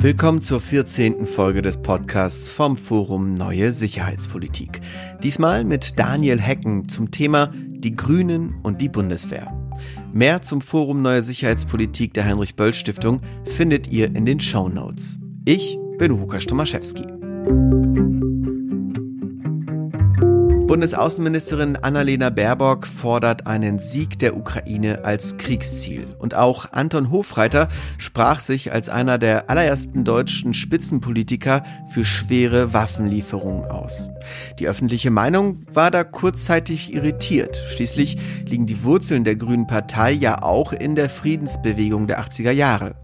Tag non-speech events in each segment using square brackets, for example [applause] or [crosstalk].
Willkommen zur 14. Folge des Podcasts vom Forum Neue Sicherheitspolitik. Diesmal mit Daniel Hecken zum Thema Die Grünen und die Bundeswehr. Mehr zum Forum Neue Sicherheitspolitik der Heinrich-Böll-Stiftung findet ihr in den Show Notes. Ich bin Łukasz Tomaszewski. Bundesaußenministerin Annalena Baerbock fordert einen Sieg der Ukraine als Kriegsziel. Und auch Anton Hofreiter sprach sich als einer der allerersten deutschen Spitzenpolitiker für schwere Waffenlieferungen aus. Die öffentliche Meinung war da kurzzeitig irritiert. Schließlich liegen die Wurzeln der Grünen Partei ja auch in der Friedensbewegung der 80er Jahre.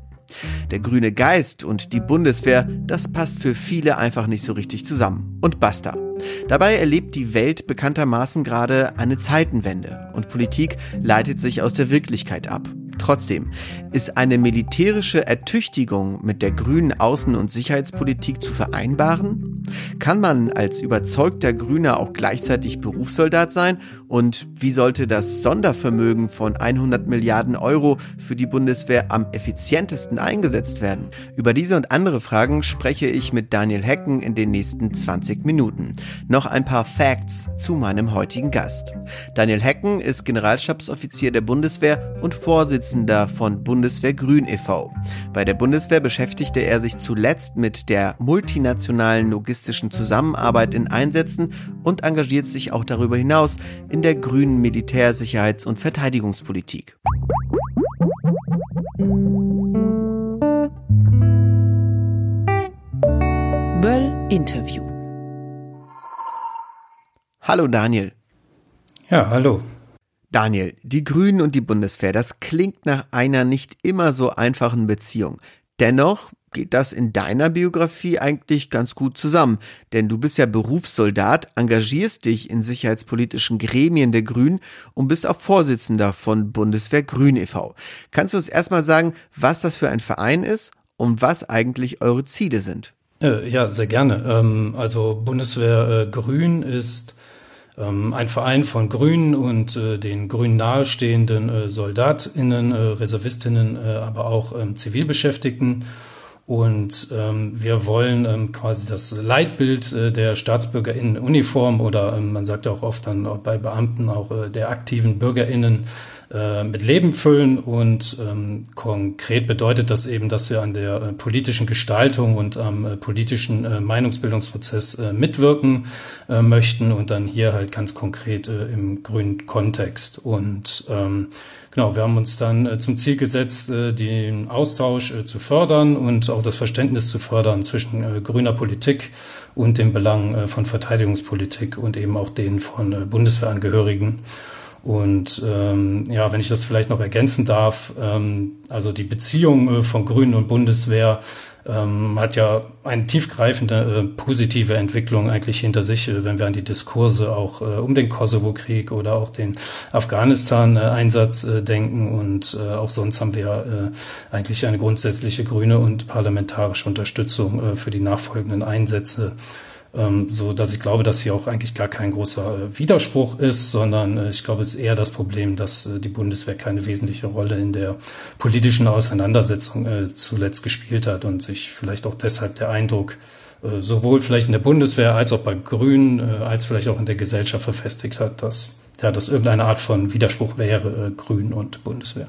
Der grüne Geist und die Bundeswehr, das passt für viele einfach nicht so richtig zusammen. Und basta. Dabei erlebt die Welt bekanntermaßen gerade eine Zeitenwende und Politik leitet sich aus der Wirklichkeit ab. Trotzdem ist eine militärische Ertüchtigung mit der grünen Außen- und Sicherheitspolitik zu vereinbaren? Kann man als überzeugter Grüner auch gleichzeitig Berufssoldat sein? Und wie sollte das Sondervermögen von 100 Milliarden Euro für die Bundeswehr am effizientesten eingesetzt werden? Über diese und andere Fragen spreche ich mit Daniel Hecken in den nächsten 20 Minuten. Noch ein paar Facts zu meinem heutigen Gast. Daniel Hecken ist Generalstabsoffizier der Bundeswehr und Vorsitzender von Bundeswehr Grün e.V. Bei der Bundeswehr beschäftigte er sich zuletzt mit der multinationalen logistischen Zusammenarbeit in Einsätzen und engagiert sich auch darüber hinaus in der grünen Militär-, Sicherheits- und Verteidigungspolitik. Böll Interview. Hallo Daniel. Ja, hallo. Daniel, die Grünen und die Bundeswehr, das klingt nach einer nicht immer so einfachen Beziehung. Dennoch geht das in deiner Biografie eigentlich ganz gut zusammen, denn du bist ja Berufssoldat, engagierst dich in sicherheitspolitischen Gremien der Grünen und bist auch Vorsitzender von Bundeswehr Grün e.V. Kannst du uns erstmal sagen, was das für ein Verein ist und was eigentlich eure Ziele sind? Äh, ja, sehr gerne. Ähm, also Bundeswehr äh, Grün ist ähm, ein Verein von Grünen und äh, den Grünen nahestehenden SoldatInnen, ReservistInnen, aber auch ähm, Zivilbeschäftigten. Und ähm, wir wollen ähm, quasi das Leitbild äh, der Staatsbürger in Uniform oder ähm, man sagt ja auch oft dann auch bei Beamten auch äh, der aktiven BürgerInnen äh, mit Leben füllen. Und ähm, konkret bedeutet das eben, dass wir an der äh, politischen Gestaltung und am äh, politischen äh, Meinungsbildungsprozess äh, mitwirken äh, möchten und dann hier halt ganz konkret äh, im grünen Kontext. Und ähm, genau, wir haben uns dann äh, zum Ziel gesetzt, äh, den Austausch äh, zu fördern und auch das Verständnis zu fördern zwischen äh, grüner Politik und den Belangen äh, von Verteidigungspolitik und eben auch denen von äh, Bundeswehrangehörigen. Und ähm, ja, wenn ich das vielleicht noch ergänzen darf, ähm, also die Beziehung äh, von Grünen und Bundeswehr ähm, hat ja eine tiefgreifende äh, positive Entwicklung eigentlich hinter sich, äh, wenn wir an die Diskurse auch äh, um den Kosovo-Krieg oder auch den Afghanistan-Einsatz äh, denken. Und äh, auch sonst haben wir äh, eigentlich eine grundsätzliche grüne und parlamentarische Unterstützung äh, für die nachfolgenden Einsätze ähm, so dass ich glaube, dass hier auch eigentlich gar kein großer äh, Widerspruch ist, sondern äh, ich glaube, es ist eher das Problem, dass äh, die Bundeswehr keine wesentliche Rolle in der politischen Auseinandersetzung äh, zuletzt gespielt hat und sich vielleicht auch deshalb der Eindruck äh, sowohl vielleicht in der Bundeswehr als auch bei Grünen äh, als vielleicht auch in der Gesellschaft verfestigt hat, dass ja, dass irgendeine Art von Widerspruch wäre, Grün und Bundeswehr.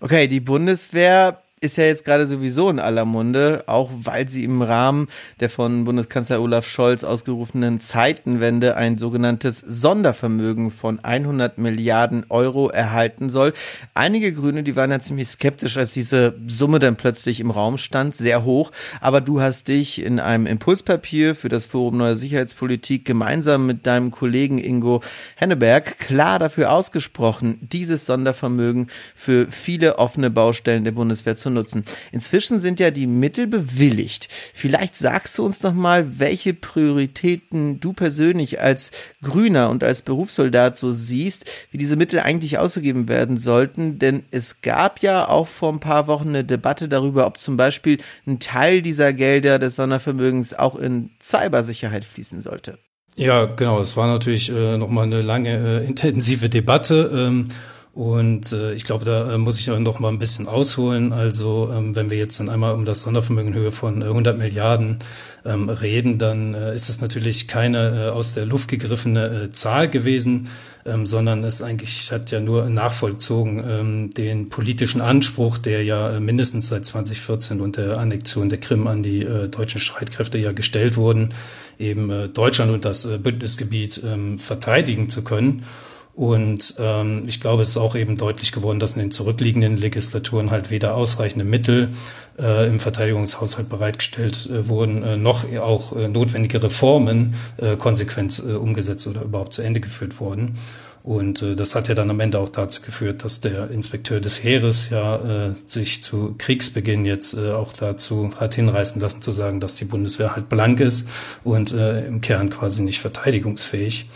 Okay, die Bundeswehr ist ja jetzt gerade sowieso in aller Munde, auch weil sie im Rahmen der von Bundeskanzler Olaf Scholz ausgerufenen Zeitenwende ein sogenanntes Sondervermögen von 100 Milliarden Euro erhalten soll. Einige Grüne, die waren ja ziemlich skeptisch, als diese Summe dann plötzlich im Raum stand, sehr hoch. Aber du hast dich in einem Impulspapier für das Forum Neue Sicherheitspolitik gemeinsam mit deinem Kollegen Ingo Henneberg klar dafür ausgesprochen, dieses Sondervermögen für viele offene Baustellen der Bundeswehr zu nutzen. Inzwischen sind ja die Mittel bewilligt. Vielleicht sagst du uns noch mal, welche Prioritäten du persönlich als Grüner und als Berufssoldat so siehst, wie diese Mittel eigentlich ausgegeben werden sollten. Denn es gab ja auch vor ein paar Wochen eine Debatte darüber, ob zum Beispiel ein Teil dieser Gelder des Sondervermögens auch in Cybersicherheit fließen sollte. Ja, genau. Es war natürlich äh, nochmal eine lange, äh, intensive Debatte. Ähm, Und äh, ich glaube, da äh, muss ich noch mal ein bisschen ausholen. Also ähm, wenn wir jetzt dann einmal um das Sondervermögen in Höhe von äh, 100 Milliarden ähm, reden, dann äh, ist es natürlich keine äh, aus der Luft gegriffene äh, Zahl gewesen, ähm, sondern es eigentlich hat ja nur nachvollzogen ähm, den politischen Anspruch, der ja äh, mindestens seit 2014 und der Annexion der Krim an die äh, deutschen Streitkräfte ja gestellt wurden, eben äh, Deutschland und das äh, Bündnisgebiet ähm, verteidigen zu können. Und ähm, ich glaube, es ist auch eben deutlich geworden, dass in den zurückliegenden Legislaturen halt weder ausreichende Mittel äh, im Verteidigungshaushalt bereitgestellt äh, wurden, äh, noch auch äh, notwendige Reformen äh, konsequent äh, umgesetzt oder überhaupt zu Ende geführt wurden. Und äh, das hat ja dann am Ende auch dazu geführt, dass der Inspekteur des Heeres ja äh, sich zu Kriegsbeginn jetzt äh, auch dazu hat hinreißen lassen zu sagen, dass die Bundeswehr halt blank ist und äh, im Kern quasi nicht verteidigungsfähig.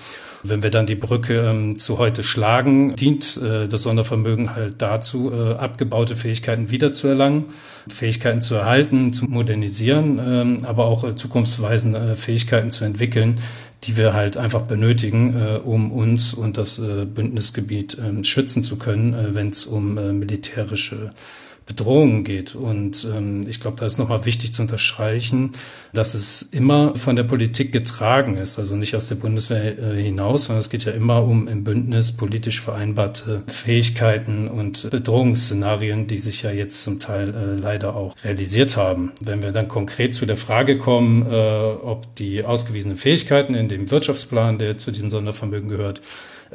Wenn wir dann die Brücke ähm, zu heute schlagen, dient äh, das Sondervermögen halt dazu, äh, abgebaute Fähigkeiten wiederzuerlangen, Fähigkeiten zu erhalten, zu modernisieren, ähm, aber auch äh, zukunftsweisende äh, Fähigkeiten zu entwickeln, die wir halt einfach benötigen, äh, um uns und das äh, Bündnisgebiet äh, schützen zu können, wenn es um militärische Bedrohungen geht. Und ähm, ich glaube, da ist nochmal wichtig zu unterstreichen, dass es immer von der Politik getragen ist, also nicht aus der Bundeswehr äh, hinaus, sondern es geht ja immer um im Bündnis politisch vereinbarte Fähigkeiten und Bedrohungsszenarien, die sich ja jetzt zum Teil äh, leider auch realisiert haben. Wenn wir dann konkret zu der Frage kommen, äh, ob die ausgewiesenen Fähigkeiten in dem Wirtschaftsplan, der zu diesem Sondervermögen gehört,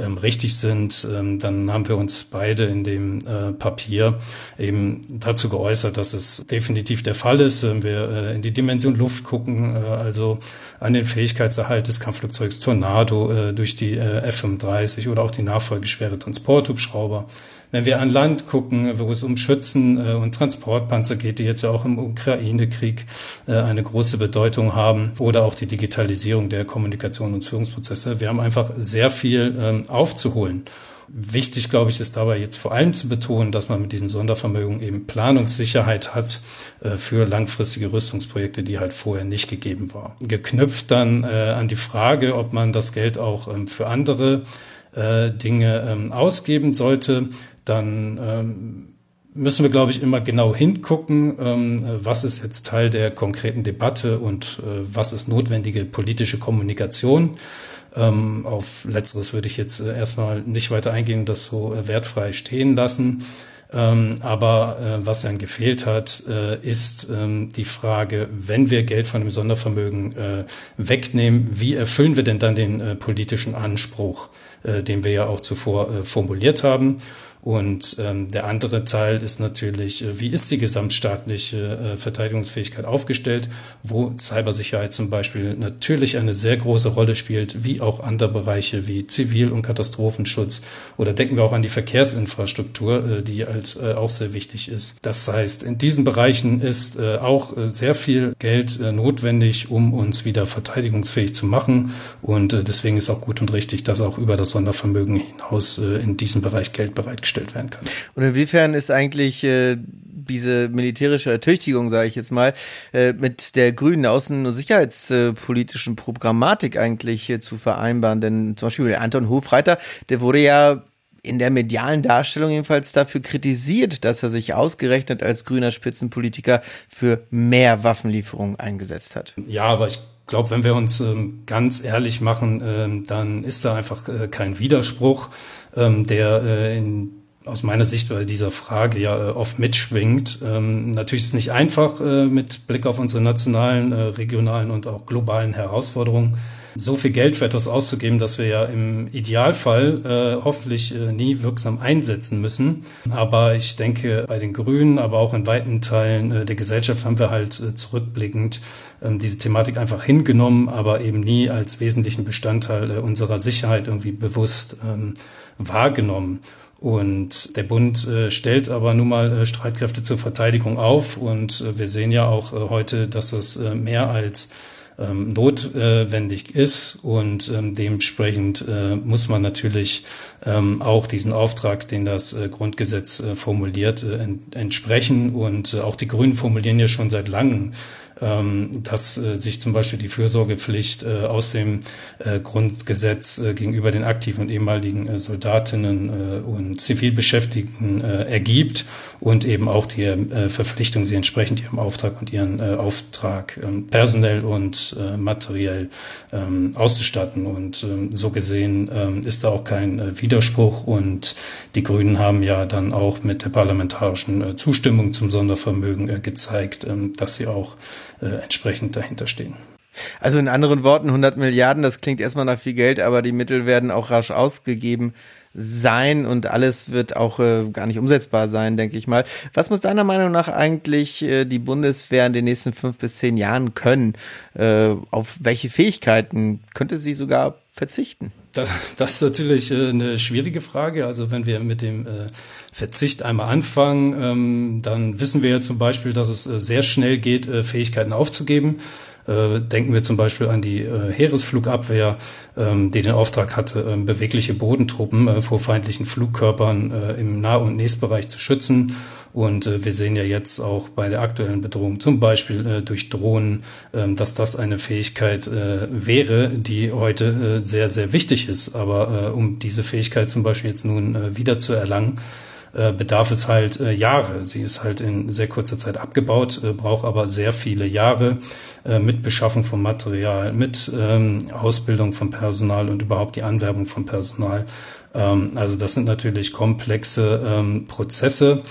ähm, richtig sind, ähm, dann haben wir uns beide in dem äh, Papier eben dazu geäußert, dass es definitiv der Fall ist. Wenn wir äh, in die Dimension Luft gucken, äh, also an den Fähigkeitserhalt des Kampfflugzeugs Tornado äh, durch die äh, F-35 oder auch die nachfolgeschwere Transporthubschrauber, wenn wir an Land gucken, wo es um Schützen äh, und Transportpanzer geht, die jetzt ja auch im Ukraine-Krieg äh, eine große Bedeutung haben, oder auch die Digitalisierung der Kommunikation und Führungsprozesse, wir haben einfach sehr viel ähm, aufzuholen. Wichtig, glaube ich, ist dabei jetzt vor allem zu betonen, dass man mit diesen Sondervermögen eben Planungssicherheit hat äh, für langfristige Rüstungsprojekte, die halt vorher nicht gegeben war. Geknüpft dann äh, an die Frage, ob man das Geld auch ähm, für andere äh, Dinge ähm, ausgeben sollte, dann ähm, müssen wir, glaube ich, immer genau hingucken, was ist jetzt Teil der konkreten Debatte und was ist notwendige politische Kommunikation. Ähm, auf letzteres würde ich jetzt äh, erstmal nicht weiter eingehen, das so äh, wertfrei stehen lassen. Ähm, aber äh, was dann gefehlt hat, äh, ist ähm, die Frage, wenn wir Geld von dem Sondervermögen äh, wegnehmen, wie erfüllen wir denn dann den äh, politischen Anspruch, den wir ja auch zuvor formuliert haben? Und ähm, der andere Teil ist natürlich, äh, wie ist die gesamtstaatliche äh, Verteidigungsfähigkeit aufgestellt, wo Cybersicherheit zum Beispiel natürlich eine sehr große Rolle spielt, wie auch andere Bereiche wie Zivil- und Katastrophenschutz. Oder denken wir auch an die Verkehrsinfrastruktur, äh, die halt äh, auch sehr wichtig ist. Das heißt, in diesen Bereichen ist äh, auch äh, sehr viel Geld äh, notwendig, um uns wieder verteidigungsfähig zu machen. Und äh, deswegen ist auch gut und richtig, dass auch über das Sondervermögen hinaus äh, in diesem Bereich Geld bereitgestellt gestellt werden kann. Und inwiefern ist eigentlich äh, diese militärische Ertüchtigung, sage ich jetzt mal, äh, mit der grünen außen- und sicherheitspolitischen Programmatik eigentlich äh, zu vereinbaren? Denn zum Beispiel der Anton Hofreiter, der wurde ja in der medialen Darstellung jedenfalls dafür kritisiert, dass er sich ausgerechnet als grüner Spitzenpolitiker für mehr Waffenlieferungen eingesetzt hat. Ja, aber ich glaube, wenn wir uns ähm, ganz ehrlich machen, ähm, dann ist da einfach äh, kein Widerspruch, ähm, der äh, in aus meiner Sicht bei dieser Frage ja äh, oft mitschwingt. Ähm, natürlich ist es nicht einfach äh, mit Blick auf unsere nationalen, äh, regionalen und auch globalen Herausforderungen so viel Geld für etwas auszugeben, dass wir ja im Idealfall äh, hoffentlich äh, nie wirksam einsetzen müssen. Aber ich denke, bei den Grünen, aber auch in weiten Teilen äh, der Gesellschaft haben wir halt zurückblickend ähm, diese Thematik einfach hingenommen, aber eben nie als wesentlichen Bestandteil unserer Sicherheit irgendwie bewusst ähm, wahrgenommen. Und der Bund äh, stellt aber nun mal äh, Streitkräfte zur Verteidigung auf. Und äh, wir sehen ja auch äh, heute, dass es äh, mehr als ähm, notwendig ist. Und ähm, dementsprechend äh, muss man natürlich ähm, auch diesen Auftrag, den das Grundgesetz formuliert, ent entsprechen. Und auch die Grünen formulieren ja schon seit langem ähm, dass äh, sich zum Beispiel die Fürsorgepflicht äh, aus dem äh, Grundgesetz äh, gegenüber den aktiven und ehemaligen äh, Soldatinnen äh, und Zivilbeschäftigten äh, ergibt und eben auch die äh, Verpflichtung, sie entsprechend ihrem Auftrag und ihren äh, Auftrag äh, personell und äh, materiell ähm, auszustatten. Und ähm, so gesehen ähm, ist da auch kein äh, Widerspruch und die Grünen haben ja dann auch mit der parlamentarischen äh, Zustimmung zum Sondervermögen äh, gezeigt, ähm, dass sie auch äh, entsprechend dahinter stehen. Also in anderen Worten, 100 Milliarden, das klingt erstmal nach viel Geld, aber die Mittel werden auch rasch ausgegeben sein und alles wird auch äh, gar nicht umsetzbar sein, denke ich mal. Was muss deiner Meinung nach eigentlich äh, die Bundeswehr in den nächsten fünf bis zehn Jahren können? Äh, auf welche Fähigkeiten könnte sie sogar verzichten? Das, das ist natürlich äh, eine schwierige Frage. Also wenn wir mit dem äh, Verzicht einmal anfangen, ähm, dann wissen wir ja zum Beispiel, dass es äh, sehr schnell geht, äh, Fähigkeiten aufzugeben. Äh, denken wir zum Beispiel an die äh, Heeresflugabwehr, ähm, die den Auftrag hatte, ähm, bewegliche Bodentruppen äh, vor feindlichen Flugkörpern im Nah- und Nächstbereich zu schützen. Und wir sehen ja jetzt auch bei der aktuellen Bedrohung, zum Beispiel durch Drohnen, ähm, dass das eine Fähigkeit wäre, die heute sehr, sehr wichtig ist. Aber um diese Fähigkeit zum Beispiel jetzt nun wieder zu erlangen, äh, bedarf es halt äh, Jahre. Sie ist halt in sehr kurzer Zeit abgebaut, äh, braucht aber sehr viele Jahre mit Beschaffung von Material, mit ähm, Ausbildung von Personal und überhaupt die Anwerbung von Personal. Ähm, also das sind natürlich komplexe ähm, Prozesse.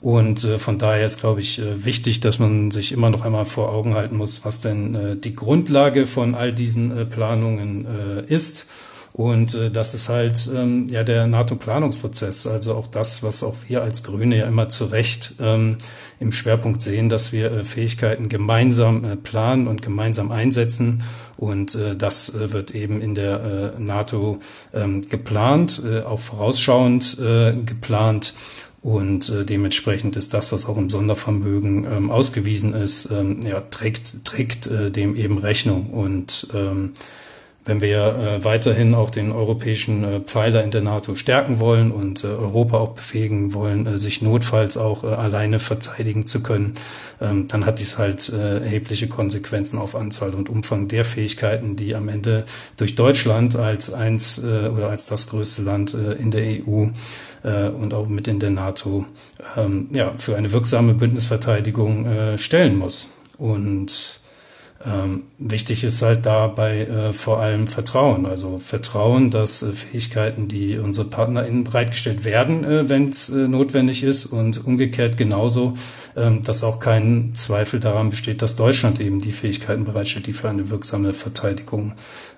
Und von daher ist, glaube ich, wichtig, dass man sich immer noch einmal vor Augen halten muss, was denn die Grundlage von all diesen Planungen ist und äh, das ist halt ähm, ja der NATO-Planungsprozess, also auch das, was auch wir als Grüne ja immer zu Recht ähm, im Schwerpunkt sehen, dass wir äh, Fähigkeiten gemeinsam äh, planen und gemeinsam einsetzen. Und äh, das äh, wird eben in der äh, NATO ähm, geplant, äh, auch vorausschauend äh, geplant. Und äh, dementsprechend ist das, was auch im Sondervermögen ähm, ausgewiesen ist, ähm, ja, trägt, trägt äh, dem eben Rechnung. Und ähm, wenn wir äh, weiterhin auch den europäischen äh, Pfeiler in der NATO stärken wollen und äh, Europa auch befähigen wollen, äh, sich notfalls auch äh, alleine verteidigen zu können, ähm, dann hat dies halt äh, erhebliche Konsequenzen auf Anzahl und Umfang der Fähigkeiten, die am Ende durch Deutschland als eins oder als das größte Land in der EU und auch mit in der NATO ähm, ja, für eine wirksame Bündnisverteidigung stellen muss. Und ähm, wichtig ist halt dabei äh, vor allem Vertrauen. Also Vertrauen, dass äh, Fähigkeiten, die unsere PartnerInnen bereitgestellt werden, äh, wenn es äh, notwendig ist und umgekehrt genauso, ähm, dass auch kein Zweifel daran besteht, dass Deutschland eben die Fähigkeiten bereitstellt, die für eine wirksame Verteidigung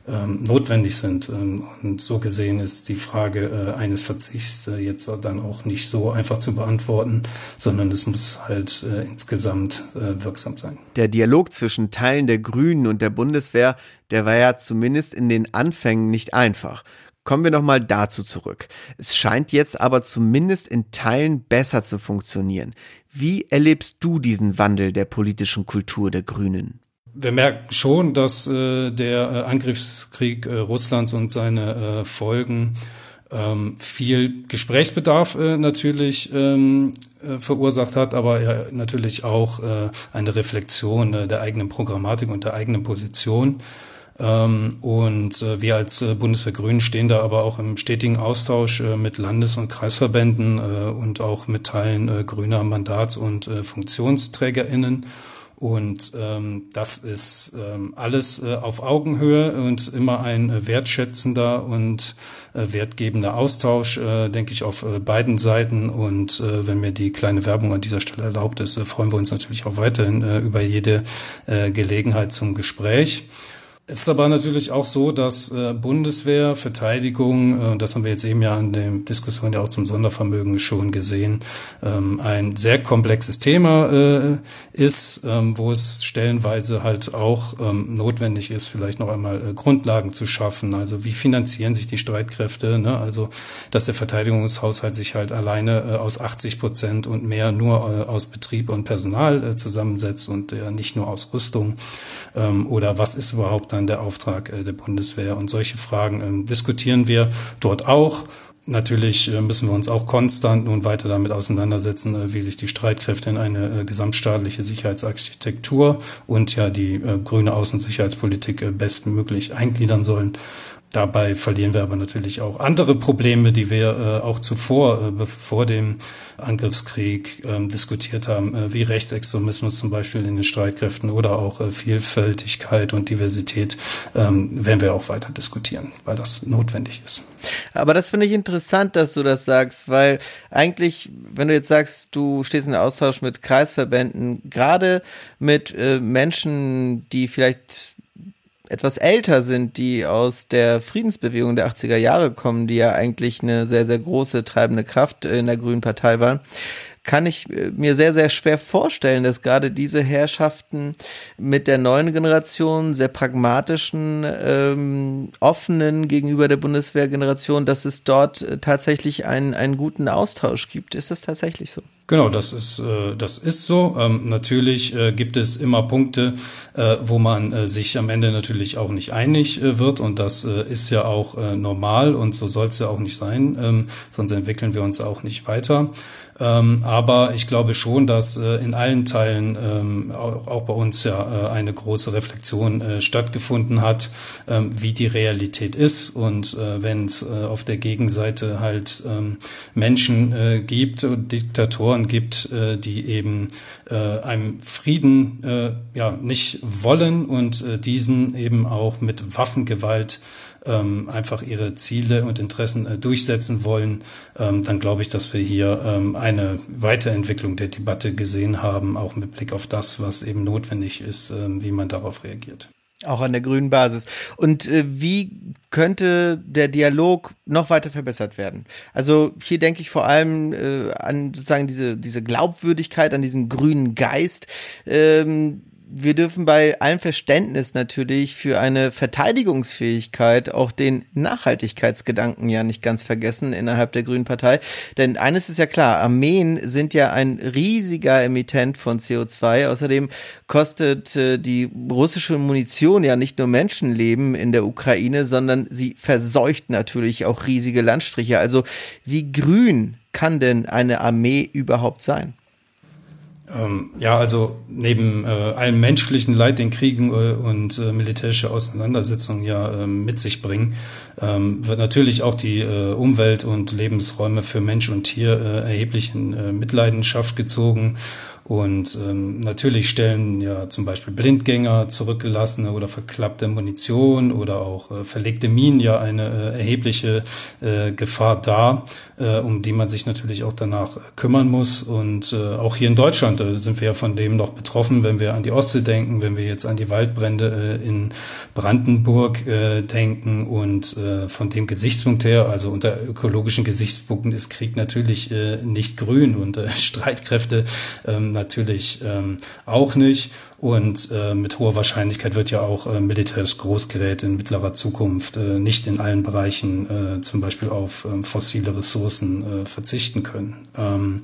ähm, notwendig sind. Ähm, und so gesehen ist die Frage äh, eines Verzichts äh, jetzt dann auch nicht so einfach zu beantworten, sondern es muss halt äh, insgesamt wirksam sein. Der Dialog zwischen Teilen der Grünen und der Bundeswehr, der war ja zumindest in den Anfängen nicht einfach. Kommen wir nochmal dazu zurück. Es scheint jetzt aber zumindest in Teilen besser zu funktionieren. Wie erlebst du diesen Wandel der politischen Kultur der Grünen? Wir merken schon, dass äh, der äh, Angriffskrieg äh, Russlands und seine äh, Folgen ähm, viel Gesprächsbedarf äh, natürlich ähm, äh, verursacht hat, aber ja, natürlich auch äh, eine Reflexion äh, der eigenen Programmatik und der eigenen Position. Ähm, und äh, wir als äh, Bundeswehr Grünen stehen da aber auch im stetigen Austausch äh, mit Landes- und Kreisverbänden äh, und auch mit Teilen äh, grüner Mandats- und äh, FunktionsträgerInnen und ähm, das ist ähm, alles äh, auf Augenhöhe und immer ein äh, wertschätzender und äh, wertgebender Austausch, äh, denke ich, auf äh, beiden Seiten. Und äh, wenn mir die kleine Werbung an dieser Stelle erlaubt ist, äh, freuen wir uns natürlich auch weiterhin äh, über jede äh, Gelegenheit zum Gespräch. Es ist aber natürlich auch so, dass äh, Bundeswehr, Verteidigung, äh, das haben wir jetzt eben ja in der Diskussion ja auch zum Sondervermögen schon gesehen, ähm, ein sehr komplexes Thema äh, ist, ähm, wo es stellenweise halt auch ähm, notwendig ist, vielleicht noch einmal Grundlagen zu schaffen. Also wie finanzieren sich die Streitkräfte? Ne? Also dass der Verteidigungshaushalt sich halt alleine aus 80 Prozent und mehr nur aus Betrieb und Personal zusammensetzt und nicht nur aus Rüstung. Oder was ist überhaupt dann der Auftrag äh, der Bundeswehr? Und solche Fragen ähm, diskutieren wir dort auch. Natürlich äh, müssen wir uns auch konstant nun weiter damit auseinandersetzen, äh, wie sich die Streitkräfte in eine gesamtstaatliche Sicherheitsarchitektur und ja die grüne Außen- und Sicherheitspolitik bestmöglich eingliedern sollen. Dabei verlieren wir aber natürlich auch andere Probleme, die wir äh, auch zuvor, äh, vor dem Angriffskrieg ähm, diskutiert haben, äh, wie Rechtsextremismus zum Beispiel in den Streitkräften oder auch äh, Vielfältigkeit und Diversität, ähm, werden wir auch weiter diskutieren, weil das notwendig ist. Aber das finde ich interessant, dass du das sagst, weil eigentlich, wenn du jetzt sagst, du stehst in Austausch mit Kreisverbänden, gerade mit äh, Menschen, die vielleicht etwas älter sind, die aus der Friedensbewegung der 80er Jahre kommen, die ja eigentlich eine sehr, sehr große treibende Kraft in der Grünen Partei waren, kann ich äh, mir sehr, sehr schwer vorstellen, dass gerade diese Herrschaften mit der neuen Generation, sehr pragmatischen, ähm, offenen gegenüber der Bundeswehrgeneration, dass es dort äh, tatsächlich einen, einen guten Austausch gibt. Ist das tatsächlich so? Genau, das ist, äh, das ist so. Ähm, natürlich äh, gibt es immer Punkte, äh, wo man äh, sich am Ende natürlich auch nicht einig äh, wird und das äh, ist ja auch normal und so soll es ja auch nicht sein, ähm, sonst entwickeln wir uns auch nicht weiter. Ähm, aber ich glaube schon, dass in allen Teilen ähm, auch, auch, bei uns ja eine große Reflexion stattgefunden hat, ähm, wie die Realität ist. Und wenn es auf der Gegenseite halt ähm, Menschen gibt, Diktatoren gibt, die eben einem Frieden ja nicht wollen und diesen eben auch mit Waffengewalt ähm, einfach ihre Ziele und Interessen äh, durchsetzen wollen, ähm, dann glaube ich, dass wir hier ähm, eine Weiterentwicklung der Debatte gesehen haben, auch mit Blick auf das, was eben notwendig ist, ähm, wie man darauf reagiert. Auch an der grünen Basis. Und äh, wie könnte der Dialog noch weiter verbessert werden? Also hier denke ich vor allem äh, an sozusagen diese, diese Glaubwürdigkeit, an diesen grünen Geist. Ähm, wir dürfen bei allem Verständnis natürlich für eine Verteidigungsfähigkeit auch den Nachhaltigkeitsgedanken ja nicht ganz vergessen innerhalb der Grünen Partei. Denn eines ist ja klar, Armeen sind ja ein riesiger Emittent von CO2. Außerdem kostet äh, die russische Munition ja nicht nur Menschenleben in der Ukraine, sondern sie verseucht natürlich auch riesige Landstriche. Also wie grün kann denn eine Armee überhaupt sein? Ähm, ja, also neben äh, allem menschlichen Leid, den Kriegen äh, und äh, militärische Auseinandersetzungen ja ähm, mit sich bringen, ähm, wird natürlich auch die äh, Umwelt und Lebensräume für Mensch und Tier äh, erheblich in äh, Mitleidenschaft gezogen. Und ähm, natürlich stellen ja zum Beispiel Blindgänger, zurückgelassene oder verklappte Munition oder auch äh, verlegte Minen ja eine äh, erhebliche äh, Gefahr dar, äh, um die man sich natürlich auch danach kümmern muss. Und äh, auch hier in Deutschland äh, sind wir ja von dem noch betroffen, wenn wir an die Ostsee denken, wenn wir jetzt an die Waldbrände äh, in Brandenburg äh, denken. Und äh, von dem Gesichtspunkt her, also unter ökologischen Gesichtspunkten ist Krieg natürlich äh, nicht grün und äh, [laughs] Streitkräfte ähm, natürlich ähm, auch nicht. Und mit hoher Wahrscheinlichkeit wird ja auch militärisches Großgerät in mittlerer Zukunft nicht in allen Bereichen zum Beispiel auf äh, fossile Ressourcen verzichten können. Ähm,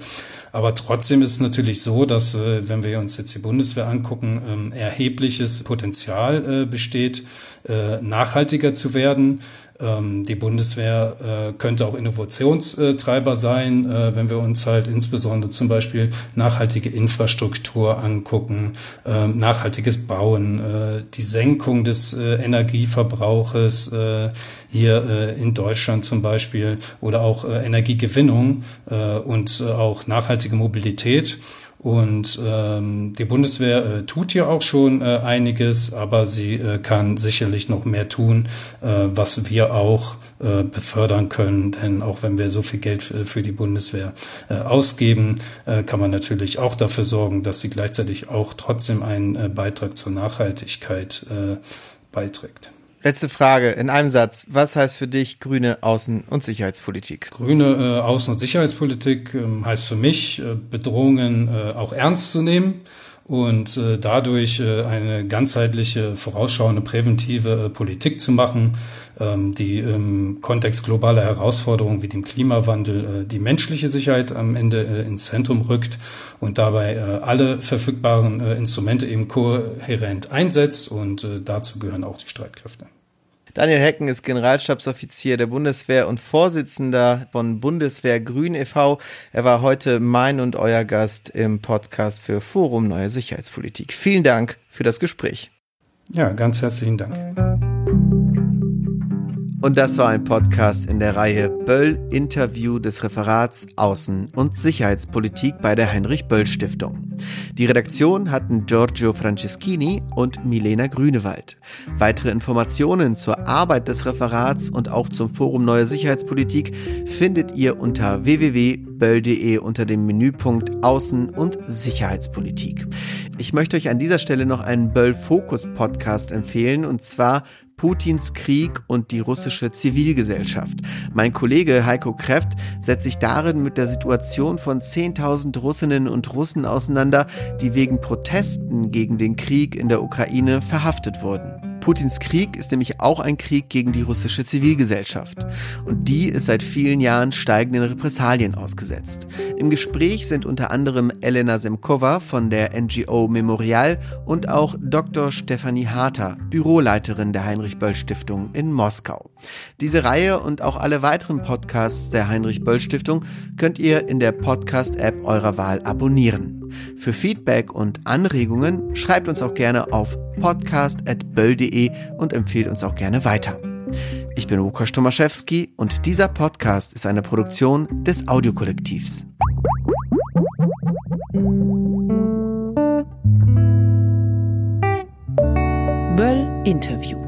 aber trotzdem ist es natürlich so, dass, äh, wenn wir uns jetzt die Bundeswehr angucken, ähm, erhebliches Potenzial äh, besteht, äh, nachhaltiger zu werden. Ähm, die Bundeswehr könnte auch Innovationstreiber sein, wenn wir uns halt insbesondere zum Beispiel nachhaltige Infrastruktur angucken, äh, nachhaltiges Bauen, die Senkung des Energieverbrauches hier in Deutschland zum Beispiel oder auch Energiegewinnung und auch nachhaltige Mobilität. Und ähm, die Bundeswehr äh, tut ja auch schon äh, einiges, aber sie äh, kann sicherlich noch mehr tun, äh, was wir auch äh, befördern können. Denn auch wenn wir so viel Geld für, für die Bundeswehr äh, ausgeben, äh, kann man natürlich auch dafür sorgen, dass sie gleichzeitig auch trotzdem einen äh, Beitrag zur Nachhaltigkeit äh, beiträgt. Letzte Frage in einem Satz. Was heißt für dich grüne Außen- und Sicherheitspolitik? Grüne äh, Außen- und Sicherheitspolitik äh, heißt für mich, äh, Bedrohungen äh, auch ernst zu nehmen und äh, dadurch äh, eine ganzheitliche, vorausschauende, präventive äh, Politik zu machen, ähm, die im Kontext globaler Herausforderungen wie dem Klimawandel äh, die menschliche Sicherheit am Ende äh, ins Zentrum rückt und dabei äh, alle verfügbaren äh, Instrumente eben kohärent einsetzt und äh, dazu gehören auch die Streitkräfte. Daniel Hecken ist Generalstabsoffizier der Bundeswehr und Vorsitzender von Bundeswehr Grün e.V. Er war heute mein und euer Gast im Podcast für Forum Neue Sicherheitspolitik. Vielen Dank für das Gespräch. Ja, ganz herzlichen Dank. Und das war ein Podcast in der Reihe Böll Interview des Referats Außen- und Sicherheitspolitik bei der Heinrich Böll Stiftung. Die Redaktion hatten Giorgio Franceschini und Milena Grünewald. Weitere Informationen zur Arbeit des Referats und auch zum Forum Neue Sicherheitspolitik findet ihr unter www.böll.de unter dem Menüpunkt Außen- und Sicherheitspolitik. Ich möchte euch an dieser Stelle noch einen Böll Fokus Podcast empfehlen und zwar Putins Krieg und die russische Zivilgesellschaft. Mein Kollege Heiko Kreft setzt sich darin mit der Situation von 10.000 Russinnen und Russen auseinander, die wegen Protesten gegen den Krieg in der Ukraine verhaftet wurden. Putins Krieg ist nämlich auch ein Krieg gegen die russische Zivilgesellschaft. Und die ist seit vielen Jahren steigenden Repressalien ausgesetzt. Im Gespräch sind unter anderem Elena Semkova von der NGO Memorial und auch Dr. Stefanie Harter, Büroleiterin der Heinrich Böll Stiftung in Moskau. Diese Reihe und auch alle weiteren Podcasts der Heinrich Böll Stiftung könnt ihr in der Podcast-App eurer Wahl abonnieren. Für Feedback und Anregungen schreibt uns auch gerne auf podcast.böll.de und empfehlt uns auch gerne weiter. Ich bin Łukasz Tomaszewski und dieser Podcast ist eine Produktion des Audiokollektivs. Böll Interview